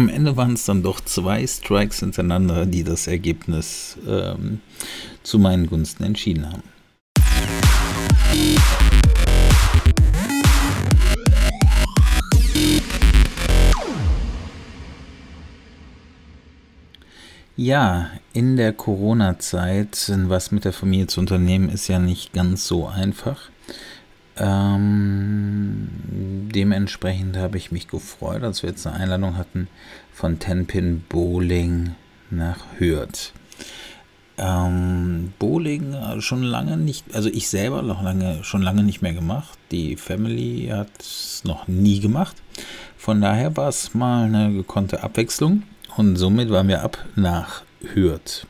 am Ende waren es dann doch zwei Strikes hintereinander, die das Ergebnis ähm, zu meinen Gunsten entschieden haben. Ja, in der Corona-Zeit was mit der Familie zu unternehmen, ist ja nicht ganz so einfach. Ähm, dementsprechend habe ich mich gefreut, als wir jetzt eine Einladung hatten von Tenpin Bowling nach Hürth. Ähm, Bowling schon lange nicht, also ich selber noch lange, schon lange nicht mehr gemacht. Die Family hat es noch nie gemacht. Von daher war es mal eine gekonnte Abwechslung und somit waren wir ab nach Hürth.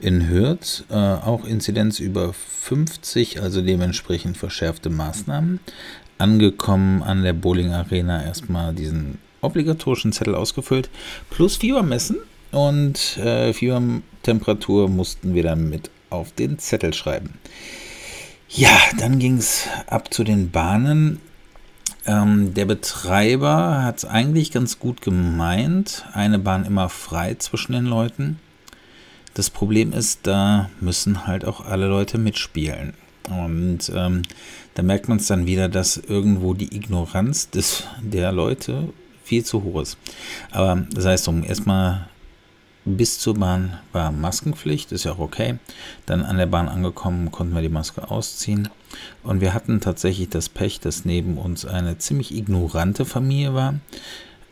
In Hürth äh, auch Inzidenz über 50, also dementsprechend verschärfte Maßnahmen. Angekommen an der Bowling Arena erstmal diesen obligatorischen Zettel ausgefüllt, plus Fieber messen und äh, Fiebertemperatur mussten wir dann mit auf den Zettel schreiben. Ja, dann ging es ab zu den Bahnen. Ähm, der Betreiber hat es eigentlich ganz gut gemeint. Eine Bahn immer frei zwischen den Leuten. Das Problem ist, da müssen halt auch alle Leute mitspielen. Und ähm, da merkt man es dann wieder, dass irgendwo die Ignoranz des, der Leute viel zu hoch ist. Aber das heißt, um erstmal bis zur Bahn war Maskenpflicht, ist ja auch okay. Dann an der Bahn angekommen, konnten wir die Maske ausziehen. Und wir hatten tatsächlich das Pech, dass neben uns eine ziemlich ignorante Familie war.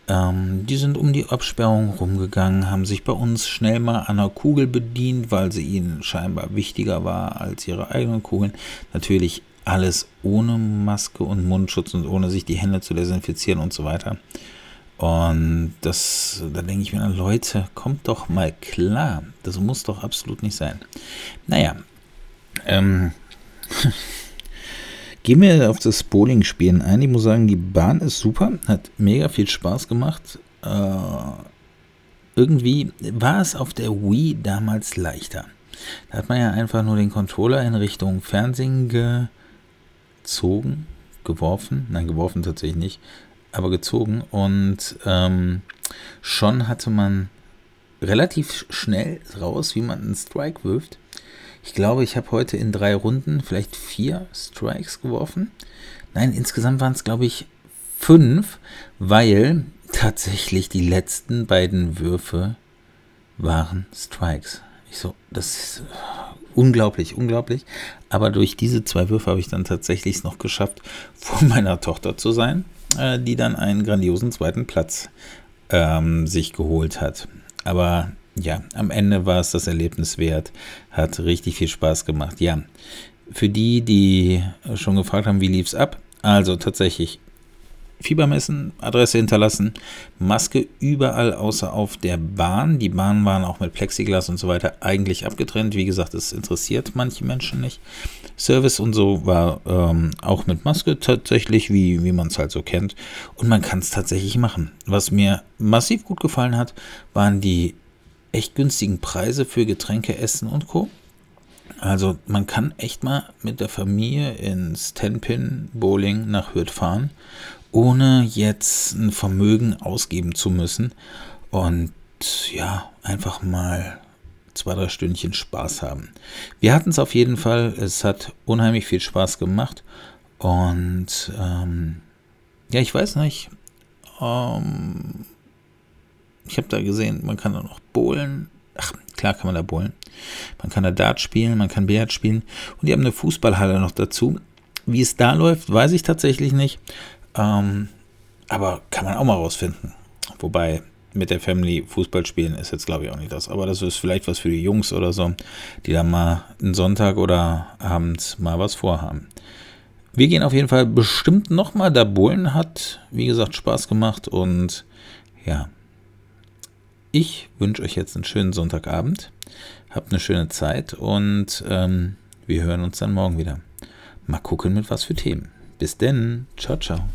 Ähm, die sind um die Absperrung rumgegangen, haben sich bei uns schnell mal an einer Kugel bedient, weil sie ihnen scheinbar wichtiger war als ihre eigenen Kugeln. Natürlich alles ohne Maske und Mundschutz und ohne sich die Hände zu desinfizieren und so weiter. Und das, da denke ich mir, Leute, kommt doch mal klar. Das muss doch absolut nicht sein. Naja, ähm, gehen wir auf das Bowling-Spielen ein. Ich muss sagen, die Bahn ist super, hat mega viel Spaß gemacht. Äh, irgendwie war es auf der Wii damals leichter. Da hat man ja einfach nur den Controller in Richtung Fernsehen gezogen, geworfen. Nein, geworfen tatsächlich nicht aber gezogen und ähm, schon hatte man relativ schnell raus, wie man einen Strike wirft. Ich glaube, ich habe heute in drei Runden vielleicht vier Strikes geworfen. Nein, insgesamt waren es, glaube ich, fünf, weil tatsächlich die letzten beiden Würfe waren Strikes. Ich so, das ist unglaublich, unglaublich. Aber durch diese zwei Würfe habe ich dann tatsächlich es noch geschafft, vor meiner Tochter zu sein äh, die dann einen grandiosen zweiten Platz ähm, sich geholt hat. Aber ja, am Ende war es das Erlebnis wert. Hat richtig viel Spaß gemacht. Ja, für die, die schon gefragt haben, wie lief es ab? Also tatsächlich Fieber messen, Adresse hinterlassen, Maske überall außer auf der Bahn. Die Bahnen waren auch mit Plexiglas und so weiter eigentlich abgetrennt. Wie gesagt, es interessiert manche Menschen nicht. Service und so war ähm, auch mit Maske tatsächlich, wie, wie man es halt so kennt. Und man kann es tatsächlich machen. Was mir massiv gut gefallen hat, waren die echt günstigen Preise für Getränke, Essen und Co. Also man kann echt mal mit der Familie ins Tenpin Bowling nach Hürth fahren ohne jetzt ein Vermögen ausgeben zu müssen. Und ja, einfach mal zwei, drei Stündchen Spaß haben. Wir hatten es auf jeden Fall. Es hat unheimlich viel Spaß gemacht. Und ähm, ja, ich weiß nicht. Ähm, ich habe da gesehen, man kann da noch bowlen. Ach, klar kann man da bowlen. Man kann da Dart spielen, man kann Billard spielen. Und die haben eine Fußballhalle noch dazu. Wie es da läuft, weiß ich tatsächlich nicht. Ähm, aber kann man auch mal rausfinden. Wobei mit der Family Fußball spielen ist jetzt glaube ich auch nicht das. Aber das ist vielleicht was für die Jungs oder so, die dann mal einen Sonntag oder abends mal was vorhaben. Wir gehen auf jeden Fall bestimmt nochmal da Bullen. Hat, wie gesagt, Spaß gemacht. Und ja, ich wünsche euch jetzt einen schönen Sonntagabend. Habt eine schöne Zeit und ähm, wir hören uns dann morgen wieder. Mal gucken, mit was für Themen. Bis denn. Ciao, ciao.